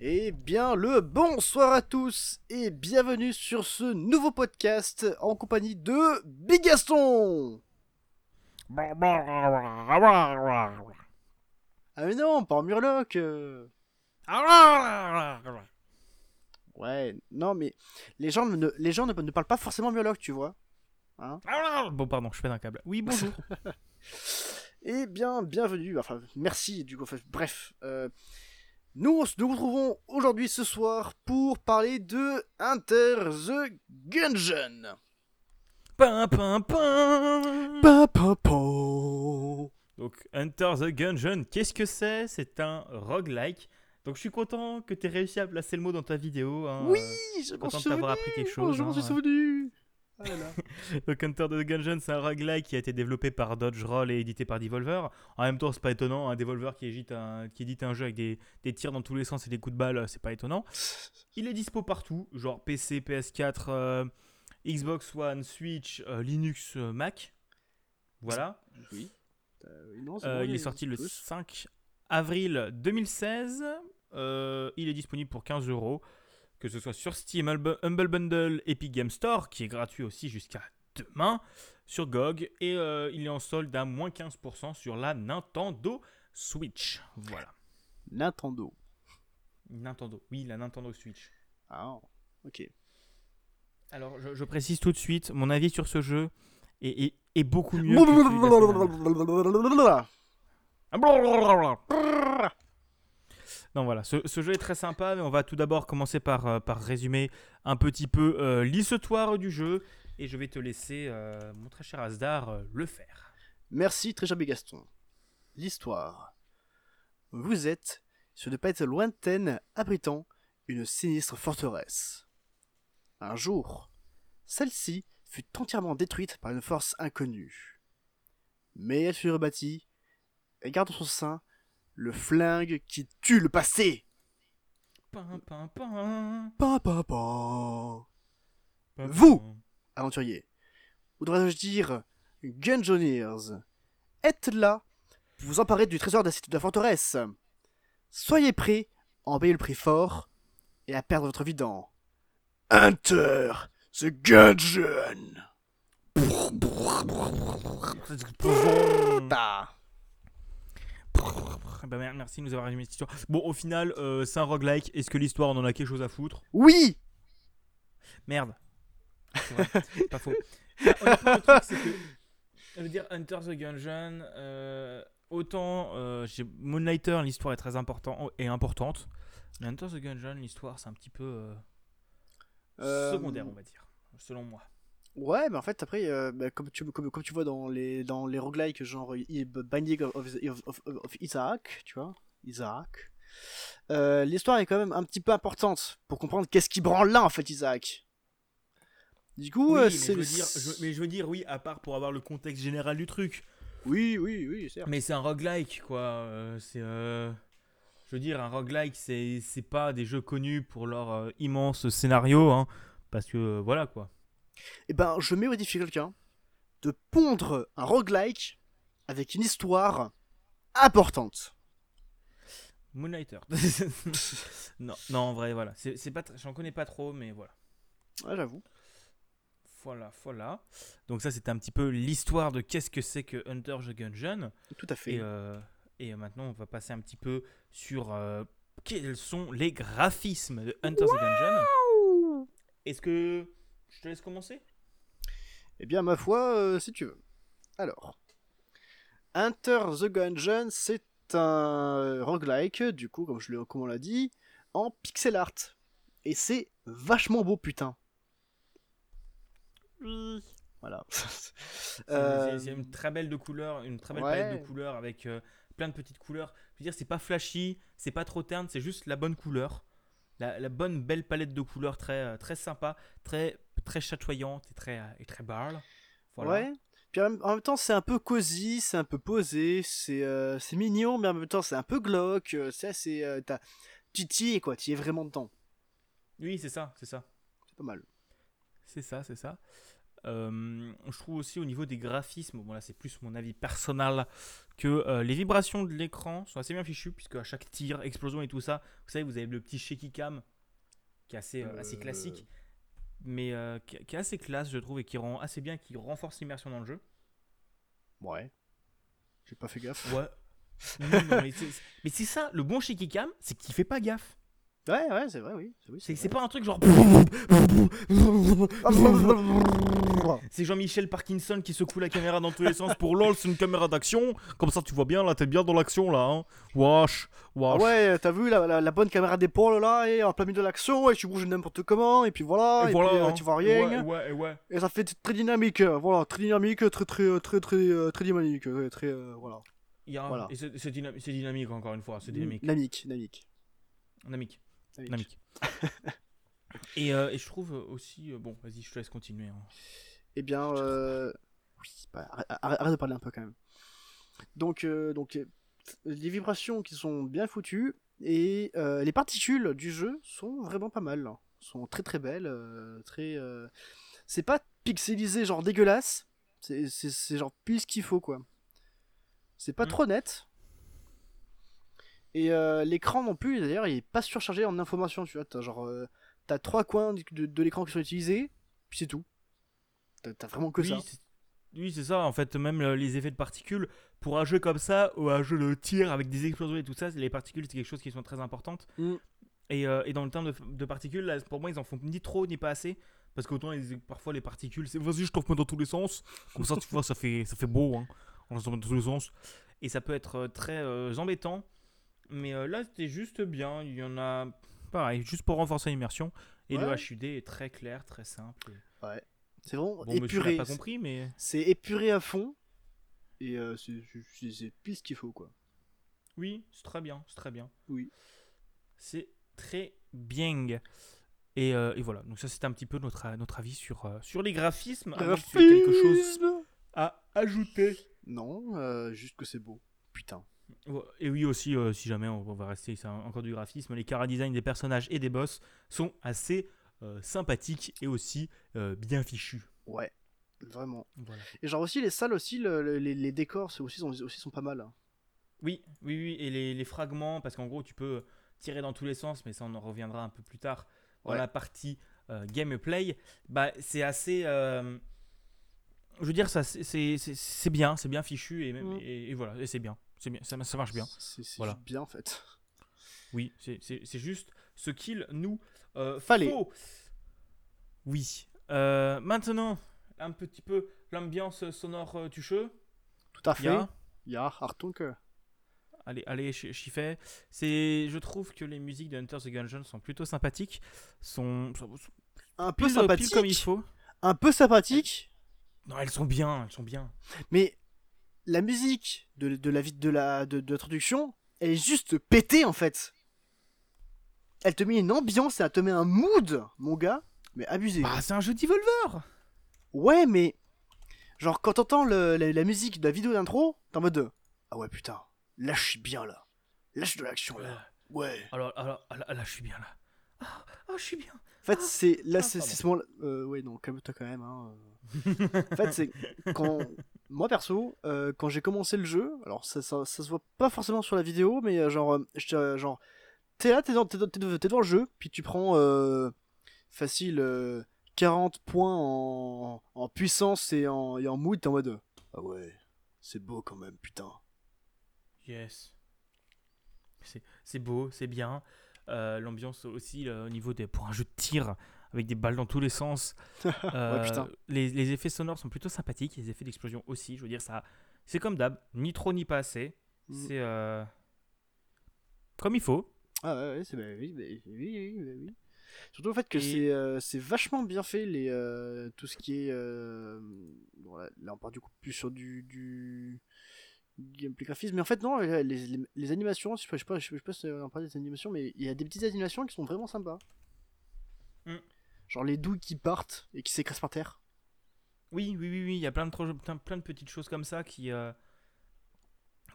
Eh bien, le bonsoir à tous et bienvenue sur ce nouveau podcast en compagnie de Big Gaston. Ah mais non, pas en murloc. euh. Ouais, non mais les gens ne, les gens ne, ne parlent pas forcément murloc, tu vois. Bon, pardon, je fais un câble. Oui, bonjour. Eh bien, bienvenue, enfin merci du coup, enfin, bref. euh, nous nous retrouvons aujourd'hui ce soir pour parler de Enter the Gungeon. Pin, pin, pin. Donc, Enter the Gungeon, qu'est-ce que c'est? C'est un roguelike. Donc, je suis content que tu aies réussi à placer le mot dans ta vidéo. hein. Oui, je m'en content de suis t'avoir souvenu, appris quelque chose, je m'en suis hein. souvenu. Ah là là. Donc, Enter the Gungeon, c'est un roguelike qui a été développé par Dodge Roll et édité par Devolver. En même temps, c'est pas étonnant. Un Devolver qui édite un, qui édite un jeu avec des, des tirs dans tous les sens et des coups de balle, c'est pas étonnant. Il est dispo partout, genre PC, PS4, euh, Xbox One, Switch, euh, Linux, euh, Mac. Voilà. oui. Euh, non, Euh, bon, il est sorti le tous. 5 avril 2016. Euh, il est disponible pour 15 euros, que ce soit sur Steam, Humble Bundle, Epic Game Store, qui est gratuit aussi jusqu'à demain, sur GOG, et euh, il est en solde à moins 15% sur la Nintendo Switch. Voilà. Nintendo. Nintendo, oui, la Nintendo Switch. Ah, ok. Alors, je, je précise tout de suite, mon avis sur ce jeu est, est- est beaucoup mieux que celui de la semaine dernière. Non, voilà, ce, jeu est très sympa, mais on va tout d'abord commencer par, euh, résumer un petit peu euh, l'histoire du jeu, et je vais te laisser, euh, mon très cher Asdar, le faire. Merci, très cher Gaston. L'histoire. Vous êtes sur une planète lointaine abritant une sinistre forteresse. Un jour, celle-ci fut entièrement détruite par une force inconnue. Mais elle fut rebâtie et garde en son sein le flingue qui tue le passé. Pin, pin, pin. Vous. Aventurier. Ou devrais-je dire Gungeoneers. Êtes là pour vous emparer du trésor de la cité de la forteresse. Soyez prêts à en payer le prix fort et à perdre votre vie dans Hunter the Gungeon. Bah, mer- merci de nous avoir résumé cette histoire. Bon, au final, euh, c'est un roguelike. Est-ce que l'histoire, on en a quelque chose à foutre? Oui Merde. C'est vrai, c'est pas faux. Bah, honnêtement, le truc, c'est que. Je veux dire, Hunter the Gungeon, euh, autant euh, chez Moonlighter, l'histoire est très important, et importante. Mais Hunter the Gungeon, l'histoire, c'est un petit peu secondaire, on va dire, selon moi. Ouais, mais en fait, après, euh, bah, comme, tu, comme, comme tu vois dans les, dans les roguelikes, genre Binding of, of, of- of Isaac, tu vois, Isaac, euh, l'histoire est quand même un petit peu importante pour comprendre qu'est-ce qui branle là, en fait, Isaac. Du coup, Oui, euh, mais, c'est je dire, je- mais je veux dire, oui, à part pour avoir le contexte général du truc. Oui, oui, oui, certes. Mais c'est un roguelike, quoi. c'est. Je veux dire, un roguelike, c'est c'est pas des jeux connus pour leur immense scénario, hein, parce que voilà, quoi. Eh ben, je mets au défi quelqu'un de pondre un roguelike avec une histoire importante. Moonlighter. non, non, en vrai, voilà. C'est pas, j'en connais pas trop, mais voilà. Ouais, j'avoue. Voilà, voilà. Donc ça, c'était un petit peu l'histoire de qu'est-ce que c'est que Hunter the Gungeon. Tout à fait. Et, euh, et maintenant, on va passer un petit peu sur euh, quels sont les graphismes de Hunter the Gungeon. Est-ce que je te laisse commencer Eh bien, ma foi, euh, si tu veux. Alors, Enter the Gungeon, c'est un roguelike, du coup, comme, je l'ai- comme on l'a dit, en pixel art. Et c'est vachement beau, putain. Oui. Voilà. C'est Euh, c'est- une très belle de couleurs, une très belle ouais. palette de couleurs avec euh, plein de petites couleurs. Je veux dire, c'est pas flashy, c'est pas trop terne, c'est juste la bonne couleur. La, la bonne belle palette de couleurs très, très sympa, très, très chatoyante et très, et très barle. Voilà. Ouais. Puis en même, temps, c'est un peu cosy, c'est un peu posé, c'est euh, mignon, mais en même temps, c'est un peu glauque. euh, C'est assez. euh, tu quoi, tu y es vraiment dedans. Oui, c'est ça, c'est ça. C'est pas mal. C'est ça, c'est ça. Euh, je trouve aussi au niveau des graphismes, bon là c'est plus mon avis personnel, que euh, les vibrations de l'écran sont assez bien fichues, puisque à chaque tir, explosion et tout ça, vous savez, vous avez le petit shaky cam qui est assez, euh, assez classique, mais euh, qui, qui est assez classe, je trouve, et qui rend assez bien, qui renforce l'immersion dans le jeu. Ouais. J'ai pas fait gaffe. Ouais. Non, mais c'est ça, le bon shaky cam, c'est qu'il fait pas gaffe. Ouais, ouais, c'est vrai, oui. C'est oui, C'est pas un truc genre. C'est Jean-Michel Parkinson qui secoue la caméra dans tous les sens pour lol, c'est une caméra d'action. Comme ça, tu vois bien, là, t'es bien dans l'action, là. Hein. Wesh, Ah ouais, t'as vu la, la- la bonne caméra d'épaule là, et en plein milieu de l'action, et tu bouges n'importe comment, et puis voilà, et, Et voilà, puis, euh, hein. tu vois rien, Ouais, ouais, ouais. et ça fait très dynamique, euh, voilà, très dynamique, très très euh, très très très dynamique, très euh, voilà. Il y a- Voilà. C'est dynamique, encore une fois. C'est dynamique. Dynamique, dynamique. Dynamique. et, euh, et je trouve aussi. euh, bon, vas-y, je te laisse continuer. hein. Eh bien, euh... oui, bah, arrête, de parler un peu quand même. Donc, euh, donc les vibrations qui sont bien foutues et euh, les particules du jeu sont vraiment pas mal, hein. sont très très belles, euh, très. euh, C'est pas pixelisé genre dégueulasse, c'est genre pile ce qu'il faut quoi. C'est pas Mm. trop net. Et euh, l'écran non plus, d'ailleurs, il est pas surchargé en informations, tu vois. T'as genre, euh, t'as trois coins de, de- de l'écran qui sont utilisés, puis c'est tout. T'as vraiment que oui, ça. c'est- Oui, c'est ça. En fait, même les effets de particules, pour un jeu comme ça, ou un jeu de tir avec des explosions et tout ça, les particules, c'est quelque chose qui sont très importantes. Mm. Et, euh, et dans le terme de, de particules, là, pour moi, ils en font ni trop ni pas assez. Parce qu'autant, parfois, les particules, c'est vas-y, je t'en remets dans tous les sens. Comme ça, tu vois, ça fait, ça fait beau. Hein. On met dans tous les sens. Et ça peut être très euh, embêtant. Mais euh, là, c'était juste bien. Il y en a, pareil, juste pour renforcer l'immersion. Et le Ouais. HUD est très clair, très simple. C'est vraiment Bon, monsieur épuré. pas compris, mais. C'est épuré à fond. Et euh, c'est c'est- c'est pile ce qu'il faut, quoi. Oui, c'est très bien, c'est très bien. Oui. C'est très bien. Et, euh, et voilà, donc ça c'était un petit peu notre, notre avis sur, euh, sur les graphismes. Aies quelque chose à ajouter? Non, euh, juste que c'est beau. Putain. Et oui aussi, euh, si jamais on, on va rester c'est encore du graphisme, les cara design des personnages et des boss sont assez euh, sympathiques et aussi euh, bien fichus. Ouais. Vraiment. Voilà. Et genre aussi les salles aussi, le- le- les, les décors aussi, sont, aussi sont pas mal. hein. Oui, oui, oui, et les, les fragments, parce qu'en gros tu peux tirer dans tous les sens, mais ça on en reviendra un peu plus tard dans Ouais. la partie gameplay, bah c'est assez... je veux dire, ça c'est- bien, c'est bien fichu, et, même, Mm. et, et voilà, et c'est bien, c'est bien ça, ça marche bien. C'est Voilà. bien en fait. Oui, c'est- juste ce qu'il nous euh, Fallait. faut. Oui. Euh, maintenant, un petit peu l'ambiance sonore euh. Tout à fait. Ya. Ya, Hartung. Allez, allez, Ch- Chiffet. C'est, je trouve que les musiques de Hunter the Gungeon sont plutôt sympathiques, sont, sont- sont Un peu pile, pile sympathique. comme il faut. Un peu sympathique. Non, elles sont bien, elles sont bien. Mais la musique de, de la vie de la de, de l'introduction, elle est juste pétée en fait. Elle te met une ambiance, elle te met un mood, mon gars, mais abusé. Bah, c'est un jeu d'Evolver. Ouais, mais genre quand t'entends la, la musique de la vidéo d'intro, t'es en mode de, ah ouais putain, là je suis bien là, là je suis de l'action là. Ouais. Alors, alors, alors, là, je suis bien là. Ah, ah, je suis bien. En fait, c'est là, Ah, c'est pardon. c'est ce moment. Euh, ouais, non, calme-toi quand même. Hein. euh. en fait, c'est quand moi perso, euh, quand j'ai commencé le jeu, alors ça, ça, se voit pas forcément sur la vidéo, mais euh, genre, euh, genre, t'es là, t'es dans, dans, le jeu, puis tu prends facile euh, 40 points en, en puissance et en, et en mood, t'es en mode ah ouais, c'est beau quand même, putain. Yes. C'est beau, c'est bien. L'ambiance aussi au niveau des pour un jeu de tir avec des balles dans tous les sens. Euh, les, les effets sonores sont plutôt sympathiques, les effets d'explosion aussi. Je veux dire ça, c'est comme d'hab, ni trop ni pas assez. Mm. C'est euh, comme il faut. Ah ouais, ouais c'est bah, oui, bah, oui, oui, oui, oui. Surtout le fait que c'est euh, c'est vachement bien fait les euh, tout ce qui est euh, bon, là, là, on part du coup plus sur du du gameplay graphisme mais en fait non les, les, les animations je sais pas je sais pas, je sais pas si on parle des animations mais il y a des petites animations qui sont vraiment sympas Mm. Genre les douilles qui partent et qui s'écrasent par terre Oui, oui, oui, oui, il y a plein de, plein, de petites choses comme ça qui. euh,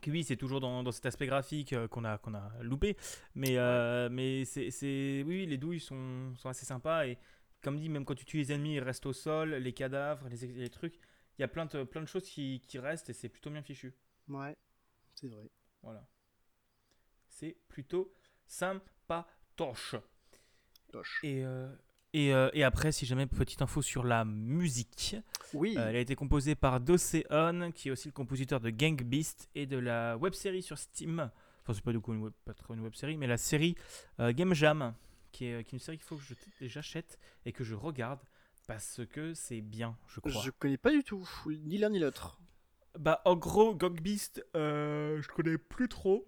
qui oui, c'est toujours dans, dans cet aspect graphique euh, qu'on a, qu'on a loupé. Mais, euh, mais c'est, c'est- oui, oui, les douilles sont, sont assez sympas. Et, comme dit, même quand tu tues les ennemis, ils restent au sol, les cadavres, les, les trucs. Il y a plein de, plein de choses qui, qui restent et c'est plutôt bien fichu. Ouais, c'est vrai. Voilà. C'est plutôt sympatoche. Toche. Et, euh, et, euh, et après, si jamais, petite info sur la musique. Oui. Euh, elle a été composée par Doseon, qui est aussi le compositeur de Gang Beast et de la web série sur Steam. Enfin, c'est pas du coup une web, pas trop une web série, mais la série euh, Game Jam, qui est, qui est une série qu'il faut que je- j'achète et que je regarde parce que c'est bien, je crois. Je connais pas du tout, ni l'un ni l'autre. Bah, en gros, Gang Beast, euh, je connais plus trop.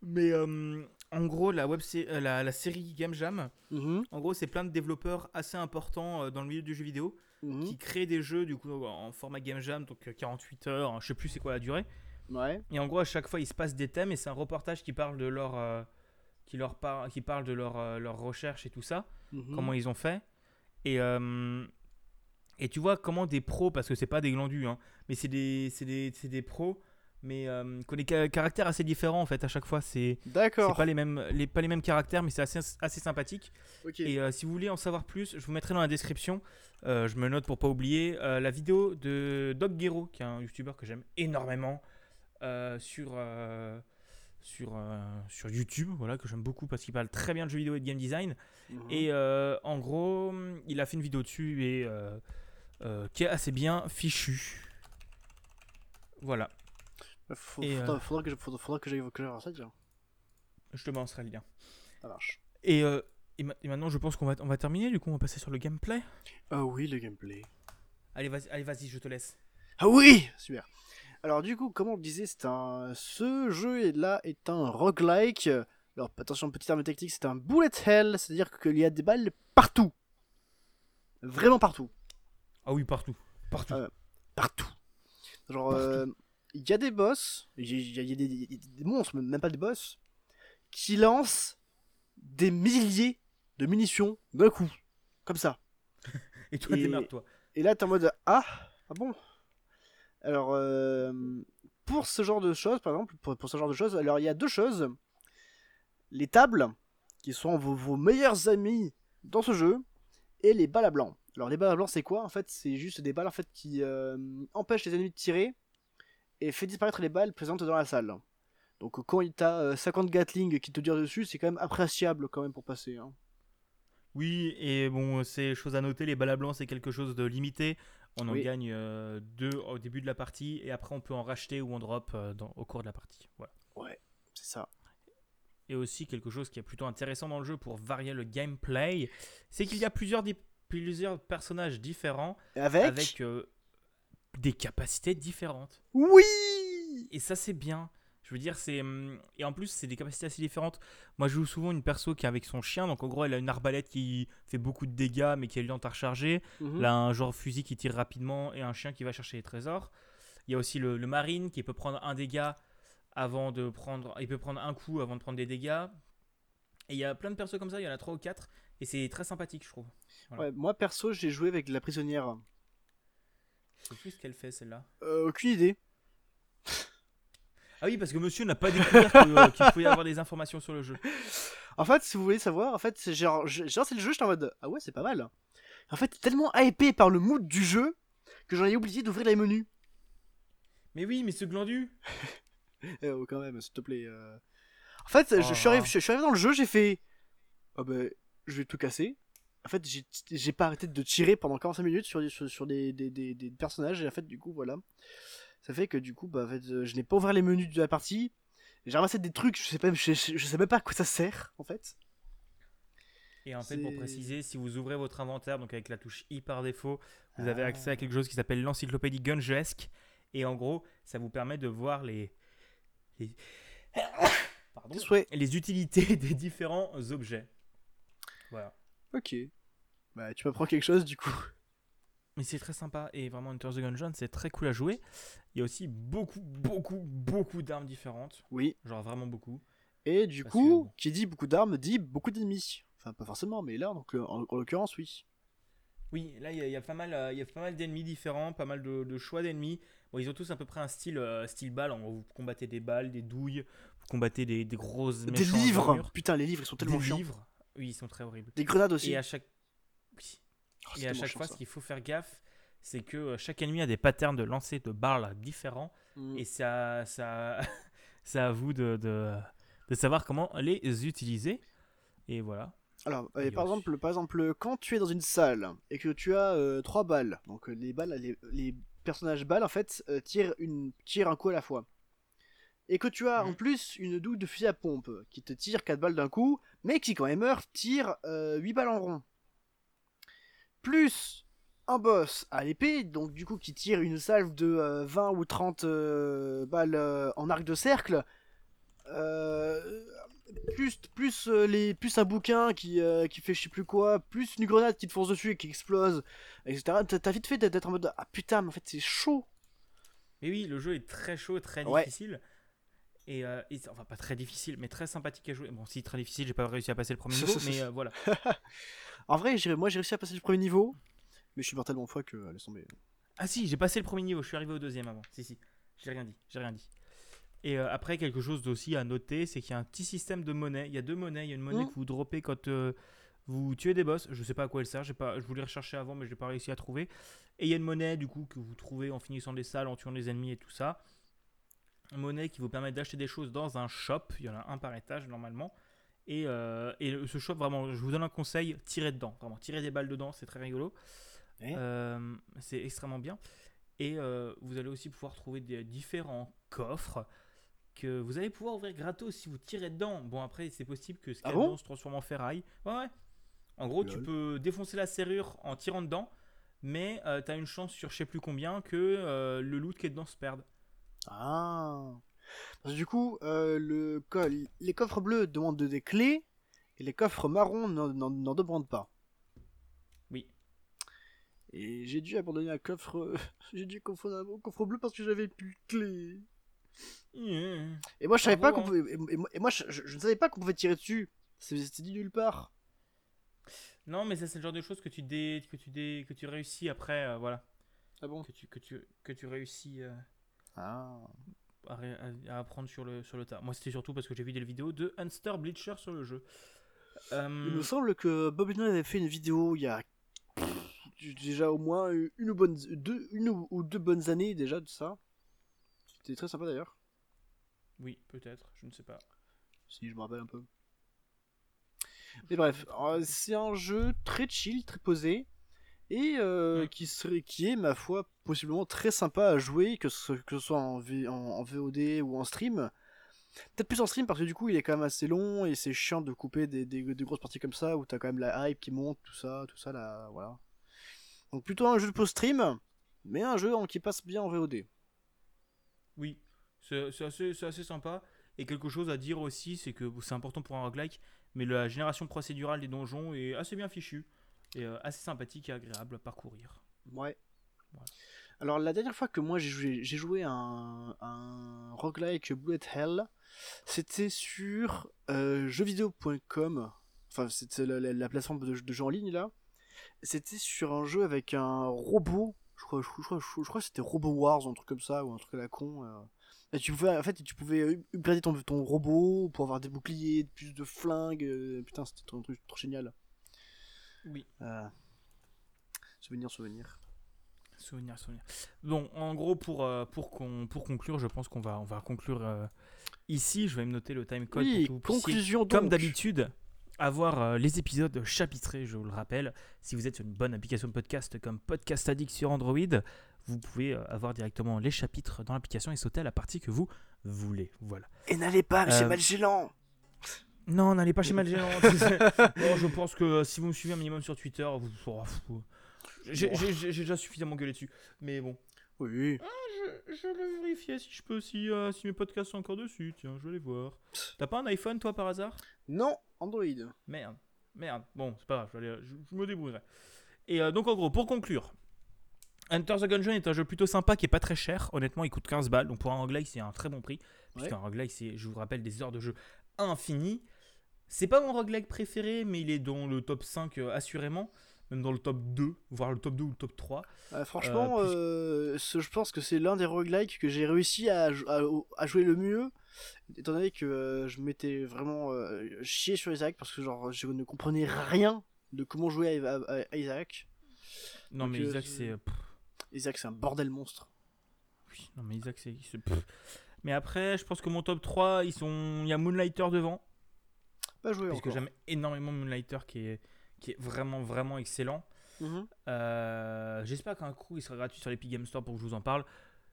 Mais euh, en gros, la, web euh, la, la série Game Jam, Mhm, en gros, c'est plein de développeurs assez importants euh, dans le milieu du jeu vidéo mhm. qui créent des jeux du coup en format Game Jam, donc euh, 48 heures, hein, je sais plus c'est quoi la durée. Ouais. Et en gros, à chaque fois, il se passe des thèmes et c'est un reportage qui parle de leur, euh, qui leur par- qui parle de leur, euh, leur recherche et tout ça, mhm. comment ils ont fait. Et, euh, et tu vois comment des pros, parce que c'est pas des glandus, hein, mais c'est des, des, c'est des pros, mais euh, qui ont des ca- caractères assez différents en fait à chaque fois. C'est pas les mêmes, les, pas les mêmes caractères, mais c'est assez, assez sympathique. Et euh, si vous voulez en savoir plus, je vous mettrai dans la description, euh, je me note pour pas oublier, la vidéo de Doc Gero, qui est un youtubeur que j'aime énormément sur, sur, sur YouTube, voilà, que j'aime beaucoup parce qu'il parle très bien de jeux vidéo et de game design. Mhm. Et en gros, il a fait une vidéo dessus et qui est assez bien fichue. Voilà, Faut- et, faudra, euh, faudra que faudra, faudra que j'aille voir ça, tiens. je te balancerai le lien. Ça marche. Et, euh, et, ma- et maintenant, je pense qu'on va, on va terminer, du coup, on va passer sur le gameplay. Ah oui, le gameplay. Allez, vas-y, allez, vas-y, je te laisse. Ah oui Super. Alors du coup, comme on le disait, c'est un... ce jeu est là est un roguelike. Alors attention, petit terme technique, c'est un bullet hell, c'est-à-dire qu'il y a des balles partout. Vraiment partout. Ah oui, partout. Partout. Ah, Partout. Genre, Partout. Il y a des boss, il y a, y y des, monstres, même pas des boss, qui lancent des milliers de munitions d'un coup. Comme ça. Et toi, et- démerde-toi. Et là, t'es en mode Ah, ah bon? Alors, euh, pour ce genre de choses, par exemple, pour, pour ce genre de choses, alors il y a deux choses. Les tables, qui sont vos, vos meilleurs amis dans ce jeu, et les balles à blanc. Alors, les balles à blanc, c'est quoi? En fait, c'est juste des balles en fait, qui euh, empêchent les ennemis de tirer et fait disparaître les balles présentes dans la salle. Donc, quand il t'a euh, 50 Gatling qui te tirent dessus, c'est quand même appréciable quand même pour passer. hein. Oui, et bon, c'est chose à noter, les balles à blanc, c'est quelque chose de limité. On en Oui. gagne euh, deux au début de la partie, et après, on peut en racheter ou en drop euh, dans- au cours de la partie. Voilà. Ouais, c'est ça. Et aussi, quelque chose qui est plutôt intéressant dans le jeu pour varier le gameplay, c'est qu'il y a plusieurs, plusieurs personnages différents Avec, avec des capacités différentes. Oui Et ça, c'est bien. Je veux dire, c'est. hum, Et en plus, c'est des capacités assez différentes. Moi, je joue souvent une perso qui est avec son chien. Donc, en gros, elle a une arbalète qui fait beaucoup de dégâts, mais qui est lente à recharger. Elle a un genre fusil qui tire rapidement et un chien qui va chercher les trésors. Il y a aussi le, le marine qui peut prendre un dégât avant de prendre. Il peut prendre un coup avant de prendre des dégâts. Et il y a plein de persos comme ça, il y en a 3 ou 4. Et c'est très sympathique, je trouve. Voilà. Ouais, moi perso, j'ai joué avec la prisonnière. Je sais plus ce qu'elle fait, celle-là. Euh, aucune idée. Ah oui, parce que monsieur n'a pas découvert euh, qu'il pouvait y avoir des informations sur le jeu. En fait, si vous voulez savoir, en fait, j'ai lancé le jeu, j'étais en mode ah ouais, c'est pas mal. En fait, tellement hypé par le mood du jeu que j'en ai oublié d'ouvrir les menus. Mais oui, mais ce glandu Eh oh, quand même, s'il te plaît. euh. En fait, je, je suis arrivé, Oh. je, je suis arrivé dans le jeu, j'ai fait oh ben, je vais tout casser. En fait, j'ai- pas arrêté de tirer pendant 45 minutes sur, des- sur, sur des, des, des, des personnages et en fait, du coup, voilà. Ça fait que du coup, bah, en fait, euh, je n'ai pas ouvert les menus de la partie. J'ai ramassé des trucs, je sais pas, je, je- je sais même pas à quoi ça sert en fait. Et en fait, pour préciser, si vous ouvrez votre inventaire, donc avec la touche I par défaut, vous avez Ah. accès à quelque chose qui s'appelle l'encyclopédie Gungesque. Et en gros, ça vous permet de voir les. les... Pardon. Les utilités des différents objets. Voilà. Ok. Bah, tu m'apprends quelque chose du coup. Mais c'est très sympa et vraiment Enter the Gungeon, c'est très cool à jouer. Il y a aussi beaucoup, beaucoup, beaucoup d'armes différentes. Oui. Genre vraiment beaucoup. Et du Parce coup, que- qui dit beaucoup d'armes dit beaucoup d'ennemis. Enfin, pas forcément, mais là, donc, en, en l'occurrence, oui. Oui, là il y, a- il y a pas mal, euh, il y a pas mal d'ennemis différents, pas mal de, de choix d'ennemis. Bon, ils ont tous à peu près un style, euh, style balle. En gros, vous combattez des balles, des douilles, vous combattez des, des grosses Des livres. Putain, les livres, ils sont tellement des chiants. livres. Oui, ils sont très horribles. Des grenades aussi. Et à chaque. Oui. Oh, Et à chaque fois, ça. ce qu'il faut faire gaffe, c'est que euh, chaque ennemi a des patterns de lancer de balles différents. Mm. Et ça, ça, c'est à vous de, de, de savoir comment les utiliser. Et voilà. Alors, euh, par, exemple, par exemple, quand tu es dans une salle et que tu as euh, trois balles, donc les balles, les, les personnages balles en fait euh, tirent, une, tirent un coup à la fois. Et que tu as en Mhm. plus une douille de fusil à pompe qui te tire 4 balles d'un coup, mais qui quand elle meurt tire euh, 8 balles en rond. Plus un boss à l'épée, donc du coup qui tire une salve de euh, 20 ou 30 euh, balles euh, en arc de cercle. Euh, plus plus euh, les plus un bouquin qui, euh, qui fait je sais plus quoi, plus une grenade qui te fonce dessus et qui explose, etc. T'as t'as vite fait d'être en mode ah putain mais en fait c'est chaud. Mais oui, le jeu est très chaud, très Ouais. difficile. Et, euh, et enfin, pas très difficile, mais très sympathique à jouer. Bon, si très difficile, j'ai pas réussi à passer le premier niveau, mais euh, voilà. En vrai moi j'ai réussi à passer le premier niveau, mais je suis mort tellement de fois que laisse tomber. Ah si, j'ai passé le premier niveau, je suis arrivé au deuxième avant. Si, si, j'ai rien dit, j'ai rien dit. Et euh, après, quelque chose aussi à noter, c'est qu'il y a un petit système de monnaie. Il y a deux monnaies. Il y a une monnaie Mhm. que vous droppez quand euh, vous tuez des boss. Je sais pas à quoi elle sert. Pas, je voulais rechercher avant, mais je n'ai pas réussi à trouver. Et il y a une monnaie du coup que vous trouvez en finissant les salles, en tuant les ennemis et tout ça. Monnaie qui vous permet d'acheter des choses dans un shop. Il y en a un par étage normalement. Et, euh, et ce shop, vraiment, je vous donne un conseil tirez dedans. Vraiment, tirez des balles dedans, c'est très rigolo. Ouais. Euh, c'est extrêmement bien. Et euh, vous allez aussi pouvoir trouver des différents coffres que vous allez pouvoir ouvrir gratos si vous tirez dedans. Bon, après, c'est possible que ce Ah bon dedans se transforme en ferraille. Ouais, ouais. En gros, tu peux défoncer la serrure en tirant dedans, mais tu as une chance sur je sais plus combien que le loot qui est dedans se perde. Ah. Parce que du coup euh, le co- les coffres bleus demandent des clés et les coffres marrons n'en- demandent pas. Oui. Et j'ai dû abandonner un coffre. j'ai dû confondre un coffre bleu parce que j'avais plus de clés. Et moi je savais pas Bravo, qu'on pouvait. Et, et moi, et moi, je, je- je ne savais pas qu'on pouvait tirer dessus. C'était dit nulle part. Non, mais ça, c'est le genre de choses que tu, dé, que tu, dé, que tu réussis après, euh, voilà. Ah bon? Que tu, que tu, que tu réussis. euh, Ah. à, apprendre sur le, sur le tas. Moi, c'était surtout parce que j'ai vu des vidéos de Hunster Bleacher sur le jeu. Euh, Il me semble que Bob Dylan avait fait une vidéo il y a déjà au moins une ou, bonne, deux, une ou ou deux bonnes années déjà de ça. C'était très sympa d'ailleurs. Oui, peut-être, je ne sais pas. Si je me rappelle un peu. Mais bref, euh, c'est un jeu très chill, très posé. Et euh, Mm. qui, serait, qui est, ma foi, possiblement très sympa à jouer, que ce, que ce soit en, V- en, en VOD ou en stream. Peut-être plus en stream parce que du coup il est quand même assez long et c'est chiant de couper des, des, des grosses parties comme ça où t'as quand même la hype qui monte, tout ça, tout ça là, voilà. Donc plutôt un jeu pour stream, mais un jeu en- qui passe bien en VOD. Oui, c'est assez, c'est assez sympa. Et quelque chose à dire aussi, c'est que c'est important pour un roguelike, mais la génération procédurale des donjons est assez bien fichue. Et euh, assez sympathique et agréable à parcourir. Ouais. Voilà. Alors la dernière fois que moi j'ai joué, j'ai joué un, un roguelike Bullet Hell, c'était sur euh, jeuxvideo.com, enfin c'était la, la- la plateforme de, de jeux en ligne là. C'était sur un jeu avec un robot, je crois, je, crois, je, crois que c'était Robo Wars un truc comme ça, ou un truc à la con. euh. Et tu pouvais, en fait, tu pouvais upgrader ton, ton robot pour avoir des boucliers, plus de flingues, euh, putain c'était un truc trop génial. Oui. Euh, Souvenir, souvenir. Souvenir, souvenir. Bon, en gros, pour, euh, pour, qu'on- pour conclure, je pense qu'on va, on va conclure euh, ici. Je vais me noter le timecode Oui, pour que vous puissiez, conclusion comme d'habitude, avoir euh, les épisodes chapitrés, je vous le rappelle. Si vous êtes sur une bonne application de podcast comme Podcast Addict sur Android, vous pouvez avoir directement les chapitres dans l'application et sauter à la partie que vous voulez. Voilà. Et n'allez pas, Euh, Malgélant Non, n'allez pas chez Malgéant. non, je pense que euh, si vous me suivez un minimum sur Twitter, vous... oh, j'ai déjà suffisamment gueulé dessus. Mais bon. Oui. Je, je vais vérifier si je peux, si, euh, si mes podcasts sont encore dessus. Tiens, je vais les voir. T'as pas un iPhone, toi, par hasard? Non, Android. Merde. Merde. Bon, c'est pas grave, je, vais aller- je- je me débrouillerai. Et euh, donc, en gros, pour conclure, Enter the Gungeon est un jeu plutôt sympa qui est pas très cher. Honnêtement, il coûte 15 balles. Donc, pour un roguelike, c'est un très bon prix. Puisqu'un roguelike, c'est, je vous rappelle, des heures de jeu infinies. C'est pas mon roguelike préféré, mais il est dans le top 5 euh, assurément. Même dans le top 2, voire le top 2 ou le top 3. Euh, franchement, Euh, puis- ce- je pense que c'est l'un des roguelikes que j'ai réussi à, jou- à, à jouer le mieux. Étant donné que je m'étais vraiment chié sur Isaac parce que genre je ne comprenais rien de comment jouer à, Isaac. Non, Donc, mais Isaac, c'est. Isaac, c'est un bordel monstre. oui, non, mais Isaac, c'est. Mais après, je pense que mon top 3, ils sont. Il y a Moonlighter devant. Pas joué Parce que encore. j'aime énormément Moonlighter qui est, qui est vraiment, vraiment excellent. Mhm. Euh, J'espère qu'un coup il sera gratuit sur l'Epic Game Store pour que je vous en parle.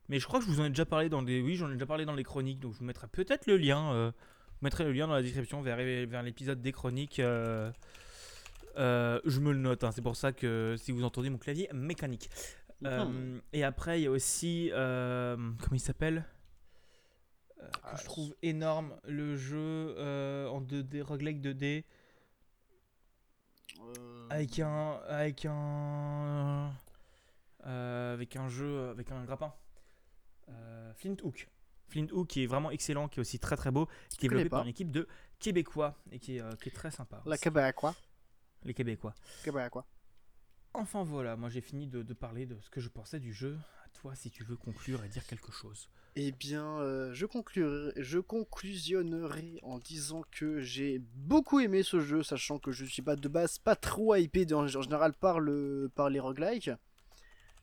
Mais je crois que je vous en ai déjà parlé dans des. Oui, j'en ai déjà parlé dans les chroniques, donc je vous mettrai peut-être le lien. euh, je vous mettrai le lien dans la description vers, vers l'épisode des chroniques. euh, je me le note, hein, c'est pour ça que si vous entendez mon clavier mécanique. Mhm. et après, il y a aussi. comment il s'appelle? Euh, Que Ah, je trouve énorme, le jeu euh, en 2D, roguelike 2D. Euh, Avec un. Avec un. avec un jeu. Avec un grappin. Flint Hook. Flint Hook qui est vraiment excellent, qui est aussi très très beau, qui est développé par une équipe de Québécois et qui est, qui est très sympa. La. Québécois. Les Québécois. Québécois. Enfin voilà, moi j'ai fini de, de parler de ce que je pensais du jeu. Toi si tu veux conclure et dire quelque chose. Eh bien, euh, je, conclurai- je conclusionnerai en disant que j'ai beaucoup aimé ce jeu, sachant que je suis pas de base pas trop hypé en, général par, le, par les roguelikes.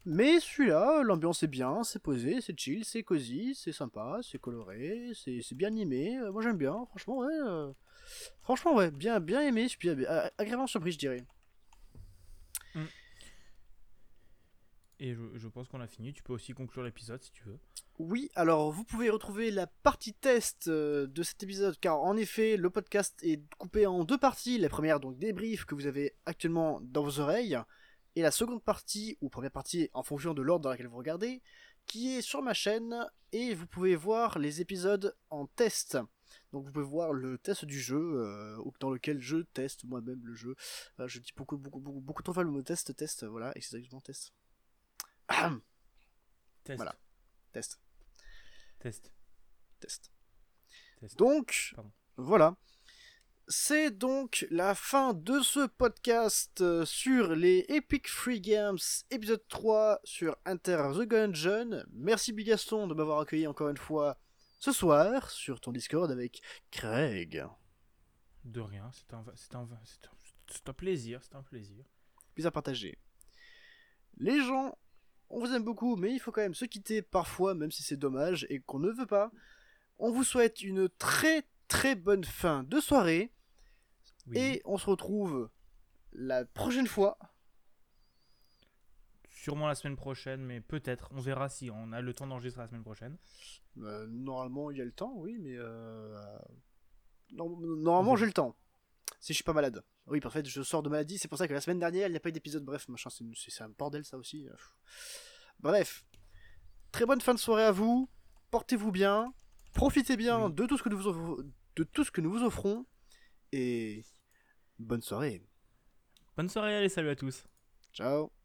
Mais celui-là, l'ambiance est bien, c'est posé, c'est chill, c'est cosy, c'est sympa, c'est coloré, c'est bien animé. euh, moi j'aime bien, franchement, ouais. euh, franchement, ouais, bien, bien aimé, je suis bien- agréablement surpris, je dirais. Et je, pense qu'on a fini. Tu peux aussi conclure l'épisode si tu veux. Oui, alors vous pouvez retrouver la partie test euh, de cet épisode, car en effet, le podcast est coupé en deux parties. La première, donc débrief que vous avez actuellement dans vos oreilles, et la seconde partie, ou première partie en fonction de l'ordre dans laquelle vous regardez, qui est sur ma chaîne, et vous pouvez voir les épisodes en test. Donc vous pouvez voir le test du jeu, euh, dans lequel je teste moi-même le jeu. Voilà, je dis beaucoup, beaucoup, beaucoup, beaucoup trop fois le mot test, test, voilà, et c'est exactement test. Test. Voilà. test. Test. test. Test. Donc, Pardon. voilà. C'est donc la fin de ce podcast euh, sur les Epic Free Games, épisode 3 sur Enter the Gungeon. Merci Bigaston de m'avoir accueilli encore une fois ce soir sur ton Discord avec Craig. De rien. C'est un, c'est un, c'est un, c'est un plaisir. C'est un plaisir. Puis à partager. Les gens, on vous aime beaucoup, mais il faut quand même se quitter parfois, même si c'est dommage et qu'on ne veut pas. On vous souhaite une très très bonne fin de soirée. Oui. Et on se retrouve la prochaine fois. Sûrement la semaine prochaine, mais peut-être. On verra si on a le temps d'enregistrer la semaine prochaine. Euh, normalement, il y a le temps, oui, mais. euh, non- normalement, j'ai le temps. Si je suis pas malade. Oui, en fait, je sors de maladie, c'est pour ça que la semaine dernière, il n'y a pas eu d'épisode. Bref, machin, c'est un bordel, ça aussi. euh. Bref. Très bonne fin de soirée à vous. Portez-vous bien. Profitez bien Oui. de, tout ce que nous vous de tout ce que nous vous offrons. Et. Bonne soirée. Bonne soirée, allez, salut à tous. Ciao.